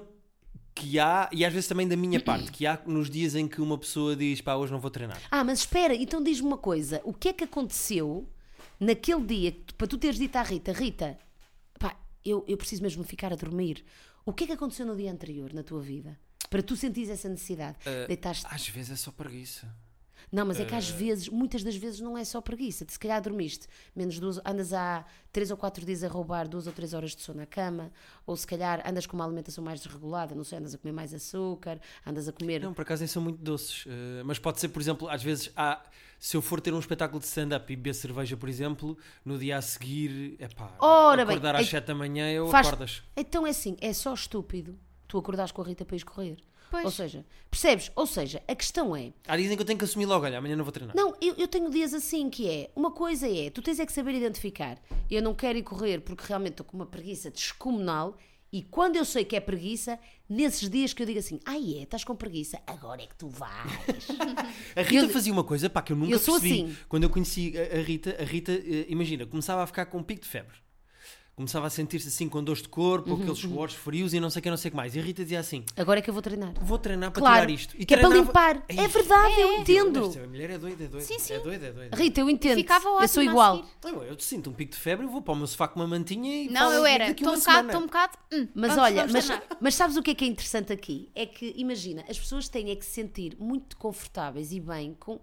que há, e às vezes também da minha parte, que há nos dias em que uma pessoa diz pá, hoje não vou treinar. Ah, mas espera, então diz-me uma coisa: o que é que aconteceu naquele dia para tu teres dito à Rita, Rita, pá, eu, eu preciso mesmo ficar a dormir? O que é que aconteceu no dia anterior na tua vida? Para tu sentires essa necessidade? Deitaste Às vezes é só preguiça. Não, mas é que às vezes, muitas das vezes não é só preguiça. Se calhar dormiste menos duas, andas há três ou quatro dias a roubar duas ou três horas de sono na cama, ou se calhar andas com uma alimentação mais desregulada, não sei, andas a comer mais açúcar, andas a comer. Não, por acaso nem são muito doces. eh, mas pode ser, por exemplo, às vezes há. Se eu for ter um espetáculo de stand-up e beber cerveja, por exemplo, no dia a seguir, é pá, Ora bem, acordar às é- 7 da manhã, eu Faz- acordas. Então é assim, é só estúpido tu acordares com a Rita para ires correr. Pois. Ou seja, percebes? Ou seja, a questão é. Há dizem que eu tenho que assumir logo, olha, amanhã não vou treinar. Não, eu, eu tenho dias assim que é. Uma coisa é, tu tens é que saber identificar. Eu não quero ir correr porque realmente estou com uma preguiça descomunal. E quando eu sei que é preguiça, nesses dias que eu digo assim, ai é, estás com preguiça, agora é que tu vais. A Rita Eu- fazia uma coisa pá, que eu nunca eu percebi. assim. Quando eu conheci a, a Rita, a Rita, eh, imagina, começava a ficar com um pico de febre. Começava a sentir-se assim com dores de corpo, Uhum, aqueles suores frios e não sei o que, não sei o que mais. E a Rita dizia assim: Agora é que eu vou treinar. Vou treinar para Claro, tirar isto. E que é para treinava- limpar. É isto. verdade, eu É. entendo. Esta mulher é doida, é doida. Sim, sim. É doida, é doida. Rita, eu entendo. Ficava eu ótimo sou a igual. seguir. Eu, eu sinto um pico de febre, eu vou para o meu sofá com uma mantinha e Não, eu era, estou um bocado, estou um bocado. hum, Mas vamos- olha, vamos mas, treinar. mas sabes o que é que é interessante aqui? É que, imagina, as pessoas têm é que se sentir muito confortáveis e bem com,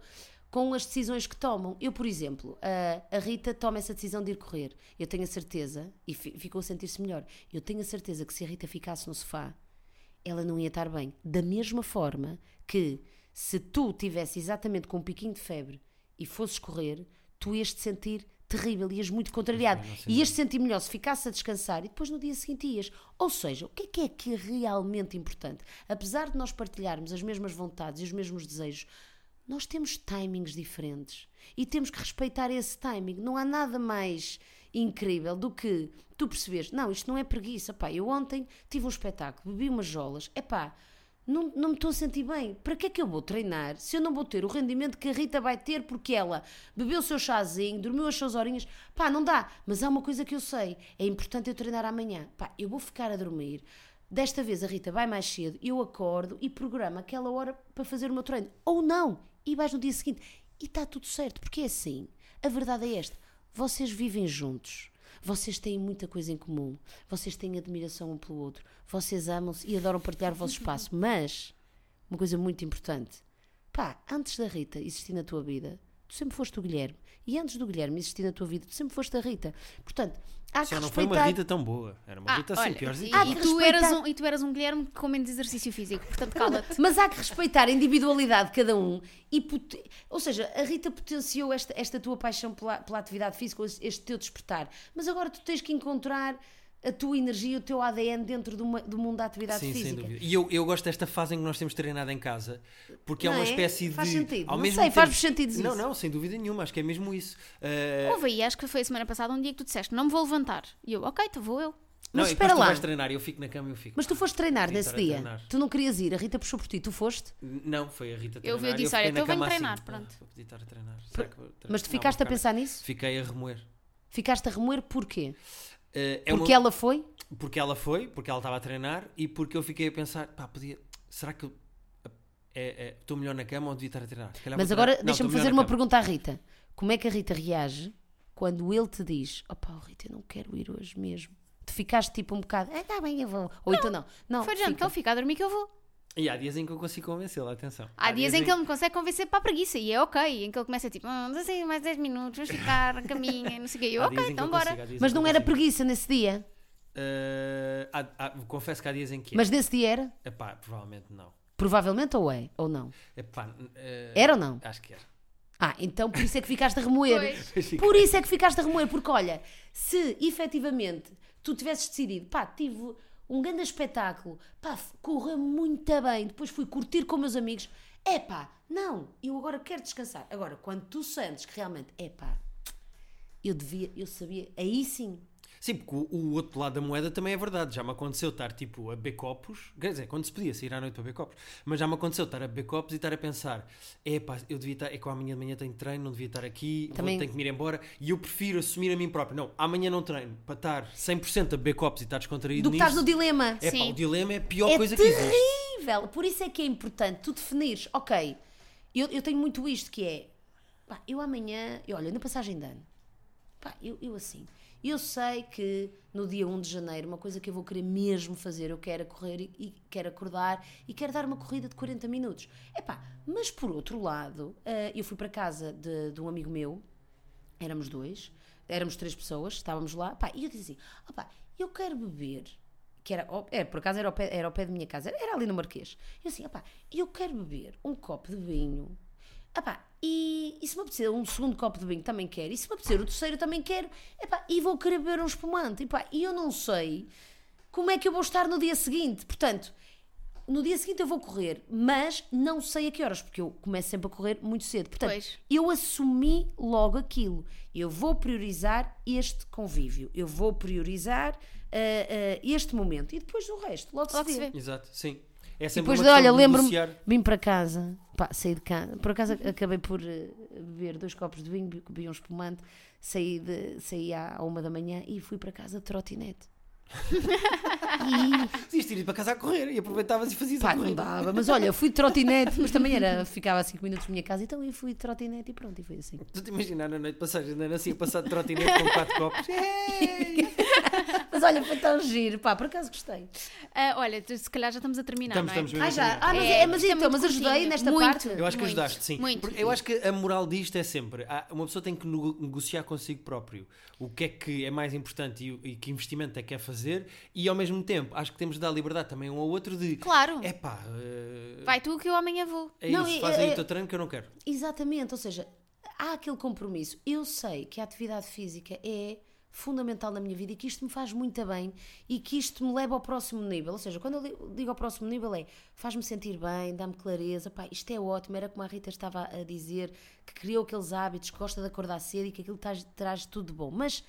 com as decisões que tomam. Eu, por exemplo, a, a Rita toma essa decisão de ir correr. Eu tenho a certeza, e fi- ficou a sentir-se melhor, eu tenho a certeza que se a Rita ficasse no sofá, ela não ia estar bem. Da mesma forma que se tu tivesse exatamente com um piquinho de febre e fosses correr, tu ias te sentir terrível, ias muito contrariado. Sei Ias te sentir melhor se ficasse a descansar e depois no dia seguinte ias. Ou seja, o que é que é que é realmente importante? Apesar de nós partilharmos as mesmas vontades e os mesmos desejos, nós temos timings diferentes e temos que respeitar esse timing. Não há nada mais incrível do que tu perceberes, não, isto não é preguiça, pá, eu ontem tive um espetáculo, bebi umas jolas, é pá, não, não me estou a sentir bem. Para que é que eu vou treinar se eu não vou ter o rendimento que a Rita vai ter porque ela bebeu o seu chazinho, dormiu as suas horinhas? Pá, não dá. Mas há uma coisa que eu sei: é importante eu treinar amanhã. Pá, eu vou ficar a dormir. Desta vez a Rita vai mais cedo, eu acordo e programo aquela hora para fazer o meu treino. Ou não. E vais no dia seguinte. E está tudo certo, porque é assim. A verdade é esta: vocês vivem juntos. Vocês têm muita coisa em comum. Vocês têm admiração um pelo outro. Vocês amam-se e adoram partilhar o vosso espaço. Mas, uma coisa muito importante: pá, antes da Rita existir na tua vida, tu sempre foste o Guilherme. E antes do Guilherme existir na tua vida, tu sempre foste a Rita. Portanto, há que Só não foi respeitar. uma Rita tão boa. Era uma Ah, Rita assim, piorzinha. e, e que tu respeitar- eras um, e tu eras um Guilherme com menos exercício físico, portanto cala-te. Mas há que respeitar a individualidade de cada um. E Ou seja, a Rita potenciou esta, esta tua paixão pela, pela atividade física, este teu despertar. Mas agora tu tens que encontrar a tua energia, o teu ADN dentro do, mu- do mundo da atividade Sim, sem física. dúvida. E eu, eu gosto desta fase em que nós temos treinado em casa, porque é Não uma é? espécie Faz de. sentido. Ao Não mesmo sei, faz-vos tempo- sentido Não, isso. não, sem dúvida nenhuma, acho que é mesmo isso. Uh, Houve aí, acho que foi a semana passada, um dia que tu disseste, não me vou levantar. E eu, ok, então vou eu. não, Mas espera depois tu lá. vais treinar, eu fico na cama e eu fico. Mas tu foste treinar nesse dia. treinar. Tu não querias ir, a Rita puxou por ti, tu foste. Não, foi a Rita Eu treinar. vi- eu disse, olha, então venho assim, treinar, pá, pronto. vou podia estar a treinar. Será que vou treinar? Mas tu Não, ficaste a pensar nisso? Fiquei a remoer. Ficaste a remoer porquê? Uh, é Porque uma- ela foi? Porque ela foi, porque ela estava a treinar e porque eu fiquei a pensar, pá, podia. Será que eu é- é- estou melhor na cama ou devia estar a treinar? Mas agora treinar. Não, deixa-me estou fazer uma cama. pergunta à Rita. Como é que a Rita reage quando ele te diz: opá, oh, Rita, eu não quero ir hoje mesmo? Tu ficaste tipo um bocado, ah, tá bem, eu vou. Ou então não. Não, Foi fica. então fica a dormir que eu vou. E há dias em que eu consigo convencê-la, atenção. Há dias em que ele me consegue convencer para a preguiça e é ok. Em que ele começa tipo, ah, mas assim, mais 10 minutos, vamos ficar a caminho, não sei o quê. Eu, Há ok, dias então bora. consigo, há dias Mas não era preguiça nesse dia. Uh, há- há- confesso que há dias em que é. Mas nesse dia era? Epá, provavelmente não. Provavelmente ou é? Ou não? Epá, uh, Era ou não? Acho que era. Ah, então por isso é que ficaste a remoer. Pois. Por isso é que ficaste a remoer, porque olha, se efetivamente tu tivesses decidido, pá, tive um grande espetáculo, pá, correu muito bem, depois fui curtir com meus amigos, é pá, não, eu agora quero descansar. Agora, quando tu sentes que realmente, é pá, eu devia, eu sabia, aí sim. Sim, porque o, o outro lado da moeda também é verdade. Já me aconteceu estar tipo a beber copos, quer dizer, quando se podia sair à noite para beber copos, mas já me aconteceu estar a beber copos e estar a pensar: é pá, eu devia estar, é que amanhã de manhã tenho treino, não devia estar aqui, Também- vou, tenho que me ir embora. E eu prefiro assumir a mim próprio: não, amanhã não treino, para estar 100% a beber copos e estar descontraído Do que estás no dilema. É pá, o dilema é a pior é coisa que existe. terrível. Por isso é que é importante tu definires, ok, eu, eu tenho muito isto que é, pá, eu amanhã, eu, olha, na passagem de ano, pá, eu, eu assim, eu sei que no dia 1 de janeiro, uma coisa que eu vou querer mesmo fazer, eu quero correr e, quero acordar e quero dar uma corrida de 40 minutos. É pá, mas por outro lado, eh, eu fui para casa de, de um amigo meu, éramos dois, éramos três pessoas, estávamos lá, pá, e eu disse assim, opá, eu quero beber, que era, é, por acaso era ao, pé, era ao pé da minha casa, era ali no Marquês, eu assim, opá, eu quero beber um copo de vinho, opá, e, e se me apetecer um segundo copo de vinho também quero, e se me apetecer o terceiro também quero, epá, e vou querer beber um espumante, epá, e eu não sei como é que eu vou estar no dia seguinte, portanto, no dia seguinte eu vou correr, mas não sei a que horas, porque eu começo sempre a correr muito cedo. Portanto, Pois. eu assumi logo aquilo. Eu vou priorizar este convívio, eu vou priorizar ah, ah, este momento e depois o resto, logo, Logo se se vê. vê. Exato, sim. É E sempre depois, uma de, olha, de lembro-me, vim para casa, pá, saí de casa, por acaso acabei por eh, beber dois copos de vinho, bebi um espumante, saí, de, saí à, uma da manhã e fui para casa de trotinete. e Podias ter ido para casa a correr e aproveitavas e fazias Pá, a não dava, mas olha, fui de trotinete, mas também era, ficava a 5 minutos da minha casa, então eu fui de trotinete e pronto, e foi assim. Tu te imaginar na noite passagem, andando assim a passar de trotinete com quatro copos. Mas olha, foi tão giro, pá, por acaso gostei. Ah, olha, tu- se calhar já estamos a terminar, Estamos, não é? estamos mesmo Ah, a já, terminar. ah, mas, É, é, mas isto é então, muito mas ajudei curtinho. nesta Muito. parte. Eu acho que Muito, ajudaste, sim. muito. Porque Eu acho que a moral disto é sempre: há- uma pessoa tem que nego- negociar consigo próprio o que é que é mais importante e, o- e que investimento é que quer fazer, e ao mesmo tempo acho que temos de dar liberdade também um ao outro de Claro. é pá, eh, Vai tu que eu amanhã vou. é Não, isso, é- faz aí é- o teu treino que eu não quero. Exatamente, ou seja, há aquele compromisso. Eu sei que a atividade física é fundamental na minha vida e que isto me faz muito bem e que isto me leva ao próximo nível. Ou seja, quando eu digo ao próximo nível é faz-me sentir bem, dá-me clareza, pá, isto é ótimo. Era como a Rita estava a dizer, que criou aqueles hábitos, que gosta de acordar cedo e que aquilo traz, traz tudo de bom. Mas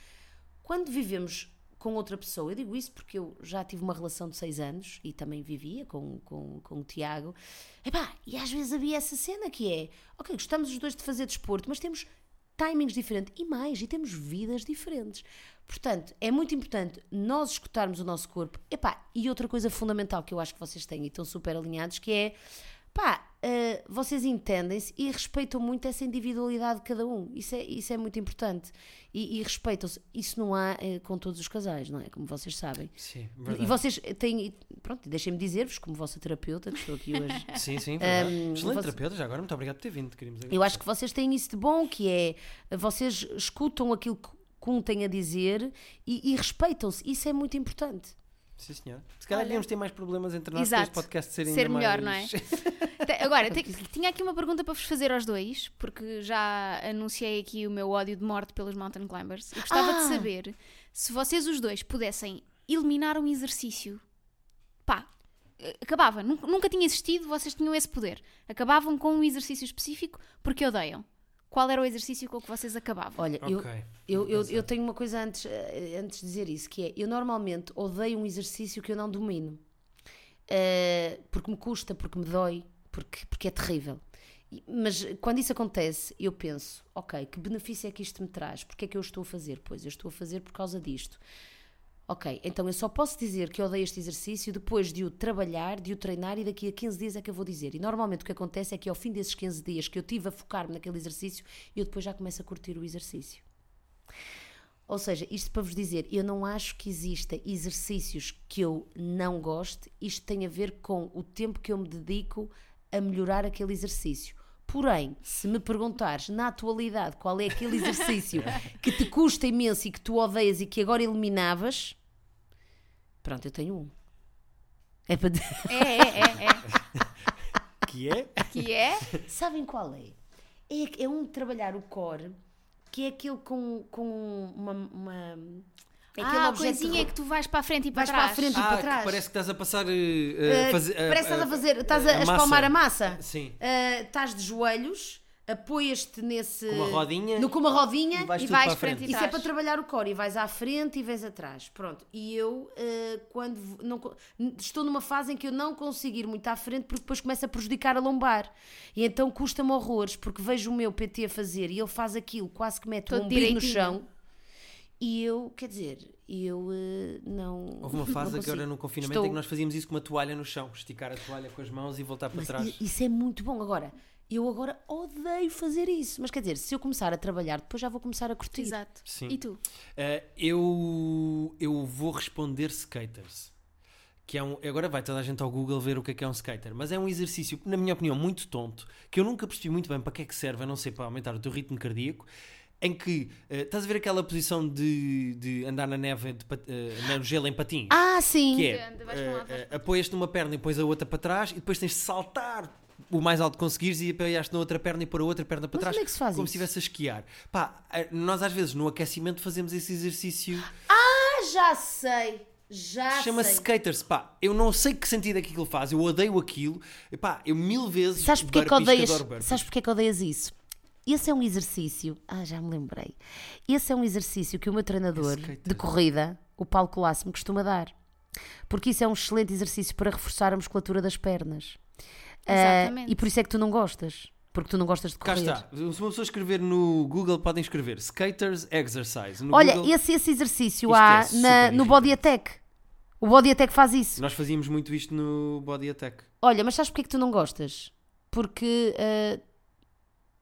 quando vivemos com outra pessoa, eu digo isso porque eu já tive uma relação de seis anos e também vivia com, com, com o Tiago, Epá, e às vezes havia essa cena que é, ok, gostamos os dois de fazer desporto, mas temos timings diferentes e mais, e temos vidas diferentes. Portanto, é muito importante nós escutarmos o nosso corpo. Epá, e outra coisa fundamental que eu acho que vocês têm e estão super alinhados, que é, pá, uh, vocês entendem-se e respeitam muito essa individualidade de cada um. Isso é, isso é muito importante. E, e respeitam-se. Isso não há uh, com todos os casais, não é? Como vocês sabem. Sim, E verdade. vocês têm. Pronto, deixem-me dizer-vos, como vossa terapeuta, que estou aqui hoje. Sim, sim, verdade. Um, Excelente você- terapeuta, já agora, muito obrigado por ter vindo. Queríamos Eu acho que vocês têm isso de bom, que é vocês escutam aquilo que que um tem a dizer e, e respeitam-se. Isso é muito importante. Sim, senhor. Se calhar Olha. devíamos ter mais problemas entre nós Exato. para este podcast ser, Ser melhor, mais... não é? Agora, tinha aqui uma pergunta para vos fazer aos dois, porque já anunciei aqui o meu ódio de morte pelos mountain climbers. E gostava Ah! de saber se vocês os dois pudessem eliminar um exercício. Pá, acabava. Nunca, nunca tinha existido, vocês tinham esse poder. Acabavam com um exercício específico porque odeiam. Qual era o exercício com que vocês acabavam? Olha, eu, Ok. eu, eu, Vou eu tenho uma coisa antes, eh, antes de dizer isso, que é, eu normalmente odeio um exercício que eu não domino. Eh, porque me custa, porque me dói, porque, porque é terrível. Mas quando isso acontece, eu penso, ok, que benefício é que isto me traz? Porque é que eu estou a fazer? Pois, eu estou a fazer por causa disto. Ok, então eu só posso dizer que eu odeio este exercício depois de o trabalhar, de o treinar e daqui a 15 dias é que eu vou dizer. E normalmente o que acontece é que ao fim desses 15 dias que eu tive a focar-me naquele exercício, eu depois já começo a curtir o exercício. Ou seja, isto para vos dizer, eu não acho que exista exercícios que eu não goste, isto tem a ver com o tempo que eu me dedico a melhorar aquele exercício. Porém, se me perguntares na atualidade qual é aquele exercício que te custa imenso e que tu odeias e que agora eliminavas, pronto, eu tenho um. É para. É, é, é, é. Que é? Que é? Sabem qual é? é? É um de trabalhar o core, que é aquele com, com uma. uma é aquele ah, coisinha que tu vais para a frente e para Vais para trás. a frente. e Ah, para que trás. parece que estás a passar... Uh, Uh, fazer, parece que estás a fazer, estás a, a a espalmar a massa. Sim. Uh, estás de joelhos, apoias-te nesse. Com uma rodinha. No, com uma rodinha. E vais E vais para a frente frente. e Isso é para trabalhar o core e vais à frente e vais atrás. Pronto. E eu, uh, quando não, estou numa fase em que eu não consigo ir muito à frente porque depois começa a prejudicar a lombar. E então custa-me horrores porque vejo o meu PT a fazer e ele faz aquilo, quase que mete Todo o umbigo no chão. E eu, quer dizer, eu uh, não. Houve uma fase agora no confinamento Estou- em que nós fazíamos isso com uma toalha no chão. Esticar a toalha com as mãos e voltar para Mas trás. isso é muito bom. Agora, eu agora odeio fazer isso. Mas quer dizer, se eu começar a trabalhar, depois já vou começar a curtir. Exato. Sim. E tu? Uh, eu, eu vou responder skaters. Que é um, agora vai toda a gente ao Google ver o que é que é um skater. Mas é um exercício, na minha opinião, muito tonto, que eu nunca percebi muito bem para que é que serve, a não ser para aumentar o teu ritmo cardíaco. Em que uh, estás a ver aquela posição de, de andar na neve, de uh, no gelo em patins? Ah, sim. que é, uh, uh, apoias-te numa perna e depois a outra para trás e depois tens de saltar o mais alto conseguires e apoiaste na outra perna e pôr a outra perna para Mas trás como é que se faz como isso? se estivesse a esquiar Pá, uh, nós às vezes no aquecimento fazemos esse exercício Ah, já sei. Já chama-se sei. skaters, pá, eu não sei que sentido é que aquilo faz, eu odeio aquilo, pá, eu mil vezes Sabes porque é que odeias? Sabes porque é que odeias isso? Esse é um exercício. Ah, já me lembrei. Esse é um exercício que o meu treinador Skater. de corrida, o Paulo Colasso, me costuma dar. Porque isso é um excelente exercício para reforçar a musculatura das pernas. Ah, Exatamente. e por isso é que tu não gostas. Porque tu não gostas de Cá correr. está, se uma pessoa escrever no Google podem escrever skaters exercise no Olha, Google, esse, esse exercício é há super na- no. Body Attack. O Body Attack faz isso. nós fazíamos muito isto no Body Attack Olha, mas sabes porque é que tu não gostas? Porque. ah,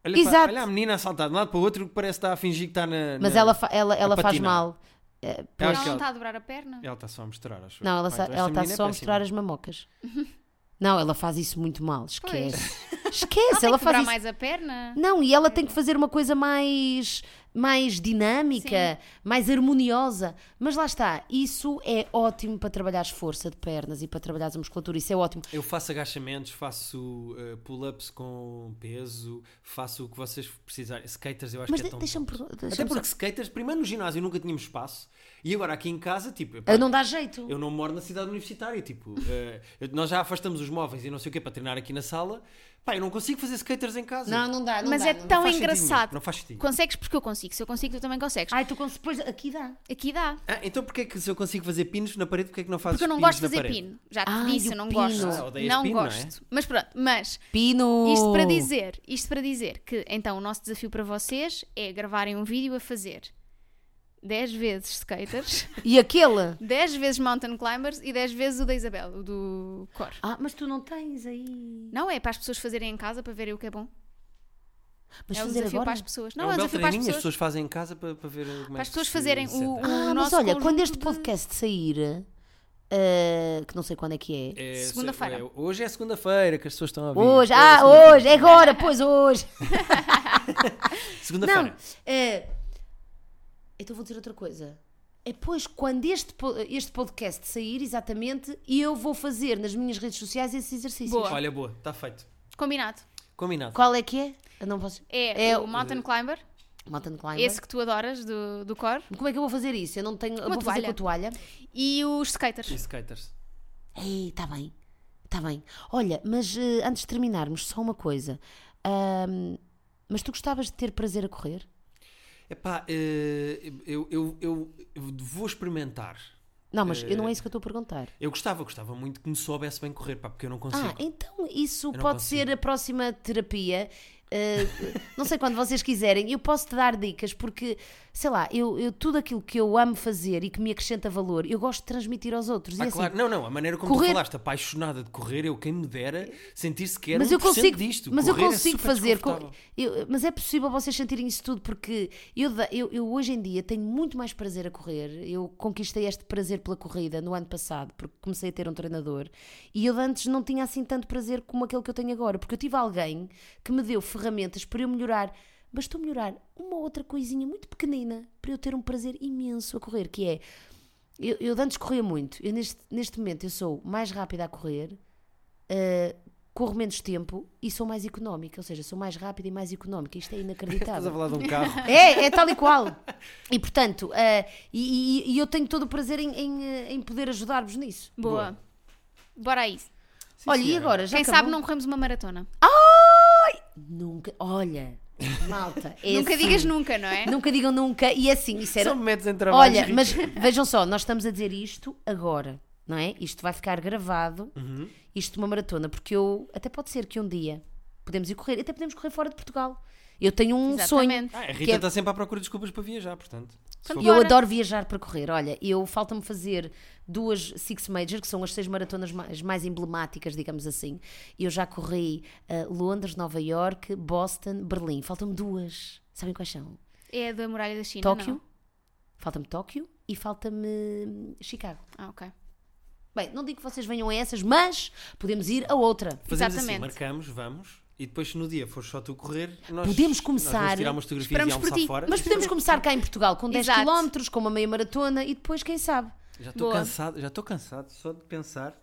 olha, Exato. olha a menina a saltar de um lado para o outro que parece que está a fingir que está na, mas na- ela, fa- ela, ela faz mal. Eu Ela não está a dobrar a perna? Ela está só a mostrar, acho. Não, ela, sa- então ela está é só a mostrar as mamocas. Não, ela faz isso muito mal. Esquece. Ela Esquece, tem ela que faz isso. mais a perna? Não, e ela tem que fazer uma coisa mais, mais dinâmica, mais harmoniosa. Mas lá está, isso é ótimo para trabalhares força de pernas e para trabalhares a musculatura. Isso é ótimo. Eu faço agachamentos, faço uh, pull-ups com peso, faço o que vocês precisarem. Skaters eu acho Mas que é de- tão deixa-me tonto. perguntar. Até porque skaters, primeiro no ginásio nunca tínhamos espaço e agora aqui em casa, tipo, pá, Não dá jeito. eu não moro na cidade universitária, tipo, eu- nós já afastamos os móveis e não sei o que para treinar aqui na sala. Pá, eu não consigo fazer skaters em casa. Não, não dá, não Mas dá. é não tão engraçado. não faz sentido. Consegues porque eu consigo. Se eu consigo, tu também consegues. Ai, tu cons- depois aqui dá. Aqui dá. Ah, então porquê é que se eu consigo fazer pinos na parede, porquê é que não fazes Porque eu não gosto de fazer pino. Já te Ai, disse, eu não pino. gosto. Ah, não pino, não é? gosto. Mas pronto, mas Pino! isto para dizer, isto para dizer que então o nosso desafio para vocês é gravarem um vídeo a fazer 10 vezes skaters, E aquele? 10 vezes mountain climbers e 10 vezes o da Isabel, o do Cor. Ah, mas tu não tens aí. Não é para as pessoas fazerem em casa para verem o que é bom. Mas é um fazer desafio agora? para as pessoas. Não, é um é um desafio para as treininho, as pessoas. pessoas fazem em casa para, para ver como é Para as que pessoas fazem o- o- Ah, mas olha, quando este de- podcast sair, eh, que não sei quando é que é. É, Segunda-feira. é, hoje é segunda-feira que as pessoas estão a ouvir. Hoje, É ah, hoje, é agora, pois hoje. Segunda-feira. Não, eh, então vou dizer outra coisa. É pois quando este, este podcast sair, exatamente, eu vou fazer nas minhas redes sociais esses exercícios. Boa. Olha, boa, está feito. Combinado. Combinado. Qual é que é? Eu não posso. É, É o mountain climber, Mountain climber. esse que tu adoras do, do Cor, Como é que eu vou fazer isso? Eu não tenho. eu Uma vou fazer toalha. com a toalha. e os skaters. E skaters. Ei, está bem. Está bem. Olha, mas eh, antes de terminarmos, só uma coisa. Ahm, mas tu gostavas de ter prazer a correr? Epá, eh, eu, eu, eu, eu vou experimentar. Não, mas Eh, eu não é isso que eu estou a perguntar. Eu gostava, gostava muito que me soubesse bem correr, pá, porque eu não consigo. Ah, então isso pode ser a próxima terapia. Uh, não sei quando vocês quiserem, eu posso te dar dicas porque, sei lá, eu, eu- tudo aquilo que eu amo fazer e que me acrescenta valor, eu gosto de transmitir aos outros. E Ah, assim, claro. Não, não, a maneira como correr- tu falaste, apaixonada de correr, eu quem me dera sentir sequer mas um eu consigo, disto. mas eu Correr é consigo super fazer. com- eu- mas é possível vocês sentirem isso tudo porque eu, eu, eu hoje em dia tenho muito mais prazer a correr. Eu conquistei este prazer pela corrida no ano passado porque comecei a ter um treinador e eu antes não tinha assim tanto prazer como aquele que eu tenho agora porque eu tive alguém que me deu ferramentas para eu melhorar. Bastou melhorar uma outra coisinha muito pequenina para eu ter um prazer imenso a correr, que é eu, eu antes corria muito. Eu neste, neste momento eu sou mais rápida a correr, uh, corro menos tempo e sou mais económica. Ou seja, sou mais rápida e mais económica. Isto é Estás a inacreditável. falar de um carro. É, é tal e qual. E portanto, uh, e, e- e eu tenho todo o prazer em, em, uh, em poder ajudar-vos nisso. Boa. Bora a isso. Sim, Olha, e senhora. agora? Já Quem acabou? sabe não corremos uma maratona. Nunca. Olha, malta. é nunca assim. digas nunca, não é? Nunca digam nunca. E é assim, isso era. Só me metes em trabalho. Olha, mas vejam só, nós estamos a dizer isto agora, não é? Isto vai ficar gravado, Uhum. isto de uma maratona, porque eu. Até pode ser que um dia podemos ir correr, até podemos correr fora de Portugal. Eu tenho um sonho. Exatamente. Ah, a que Rita é- está sempre à procura de desculpas para viajar, portanto. E eu adoro viajar para correr. Olha, eu falta-me fazer duas Six Major, que são as seis maratonas mais, mais emblemáticas, digamos assim. Eu já corri ah, Londres, Nova York, Boston, Berlim. Faltam-me duas. Sabem quais são? É da Muralha da China. Tóquio. Falta-me Tóquio e falta-me Chicago. Ah, ok. Bem, não digo que vocês venham a essas, mas podemos ir a outra. Fazemos Exatamente. assim, marcamos, vamos, e depois se no dia for só tu correr, nós, Podemos nós começar- vamos tirar umas fotografias Esperamos e por almoçar ti. fora. Mas podemos começar cá em Portugal com 10 Exato. km, com uma meia maratona e depois, quem sabe? Já estou cansado, já estou cansado só de pensar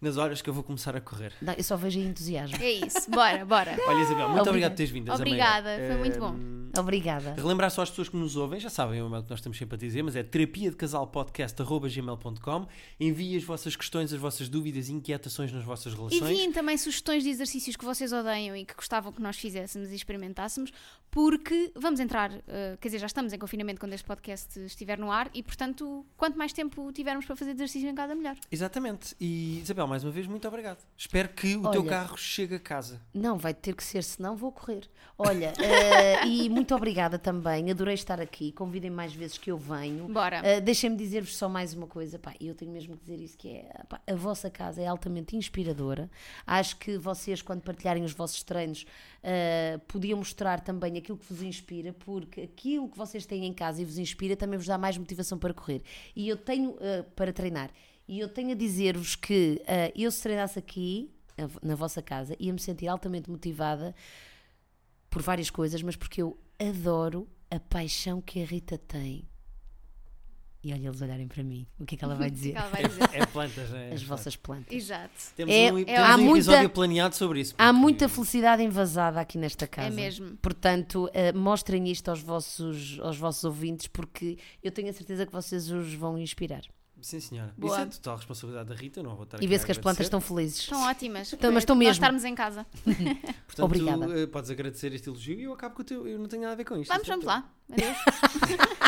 nas horas que eu vou começar a correr. Não, eu só vejo aí entusiasmo. É isso. Bora, bora. Olha, Isabel, muito Obrigada. obrigado por teres vindo. Obrigada, foi muito bom. Obrigada. Relembrar só às pessoas que nos ouvem, já sabem o e-mail que nós estamos sempre a dizer, mas é terapia de casal podcast.gmail.com. Enviem as vossas questões, as vossas dúvidas e inquietações nas vossas relações. Enviem também sugestões de exercícios que vocês odeiam e que gostavam que nós fizéssemos e experimentássemos, porque vamos entrar, eh, quer dizer, já estamos em confinamento quando este podcast estiver no ar e, portanto, quanto mais tempo tivermos para fazer exercício em casa, melhor. Exatamente. E Isabel, mais uma vez, muito obrigado. Espero que o teu Olha. carro chegue a casa. Não, vai ter que ser, senão vou correr. Olha, eh, e muito obrigada também. Adorei estar aqui. Convidem mais vezes que eu venho. Bora. Eh, Deixem-me dizer-vos só mais uma coisa, pá, e eu tenho mesmo que dizer isso, que é, pá, a vossa casa é altamente inspiradora. Acho que vocês, quando partilharem os vossos treinos, eh, podiam mostrar também aquilo que vos inspira, porque aquilo que vocês têm em casa e vos inspira também vos dá mais motivação para correr. E eu tenho, eh, para treinar, e eu tenho a dizer-vos que eh, eu se treinasse aqui, na vossa casa, ia-me sentir altamente motivada por várias coisas, mas porque eu adoro a paixão que a Rita tem. E olha eles olharem para mim. O que é que ela vai dizer? ela vai dizer? É plantas, não é? As vossas plantas. Exato. Temos É- um, é- temos há um muita- episódio planeado sobre isso. Há muita felicidade envasada aqui nesta casa. É mesmo. Portanto, eh, mostrem isto aos vossos, aos vossos ouvintes, porque eu tenho a certeza que vocês os vão inspirar. Sim, senhora. Boa. Isso é total responsabilidade da Rita, eu não vou estar E vê-se que as plantas estão felizes. Estão ótimas. Então, mas estão Nós mesmo. estarmos em casa. Portanto, Obrigada. eh, podes agradecer este elogio e eu acabo com o teu. Eu não tenho nada a ver com isto. Vamos, é vamos lá. Adeus.